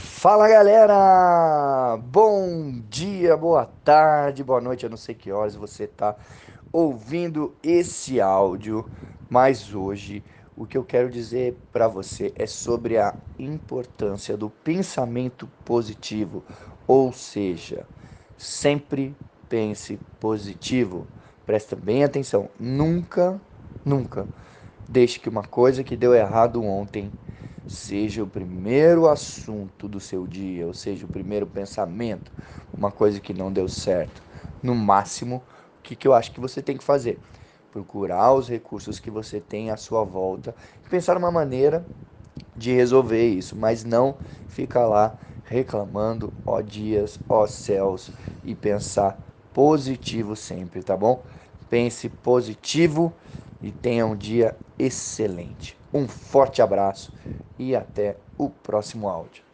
Fala galera! Bom dia, boa tarde, boa noite, eu não sei que horas você está ouvindo esse áudio, mas hoje o que eu quero dizer para você é sobre a importância do pensamento positivo, ou seja, sempre pense positivo. Presta bem atenção, nunca, nunca deixe que uma coisa que deu errado ontem seja o primeiro assunto do seu dia, ou seja, o primeiro pensamento, uma coisa que não deu certo. No máximo, o que, que eu acho que você tem que fazer? Procurar os recursos que você tem à sua volta e pensar uma maneira de resolver isso, mas não ficar lá reclamando, ó dias, ó céus, e pensar positivo sempre, tá bom? Pense positivo e tenha um dia excelente. Um forte abraço e até o próximo áudio.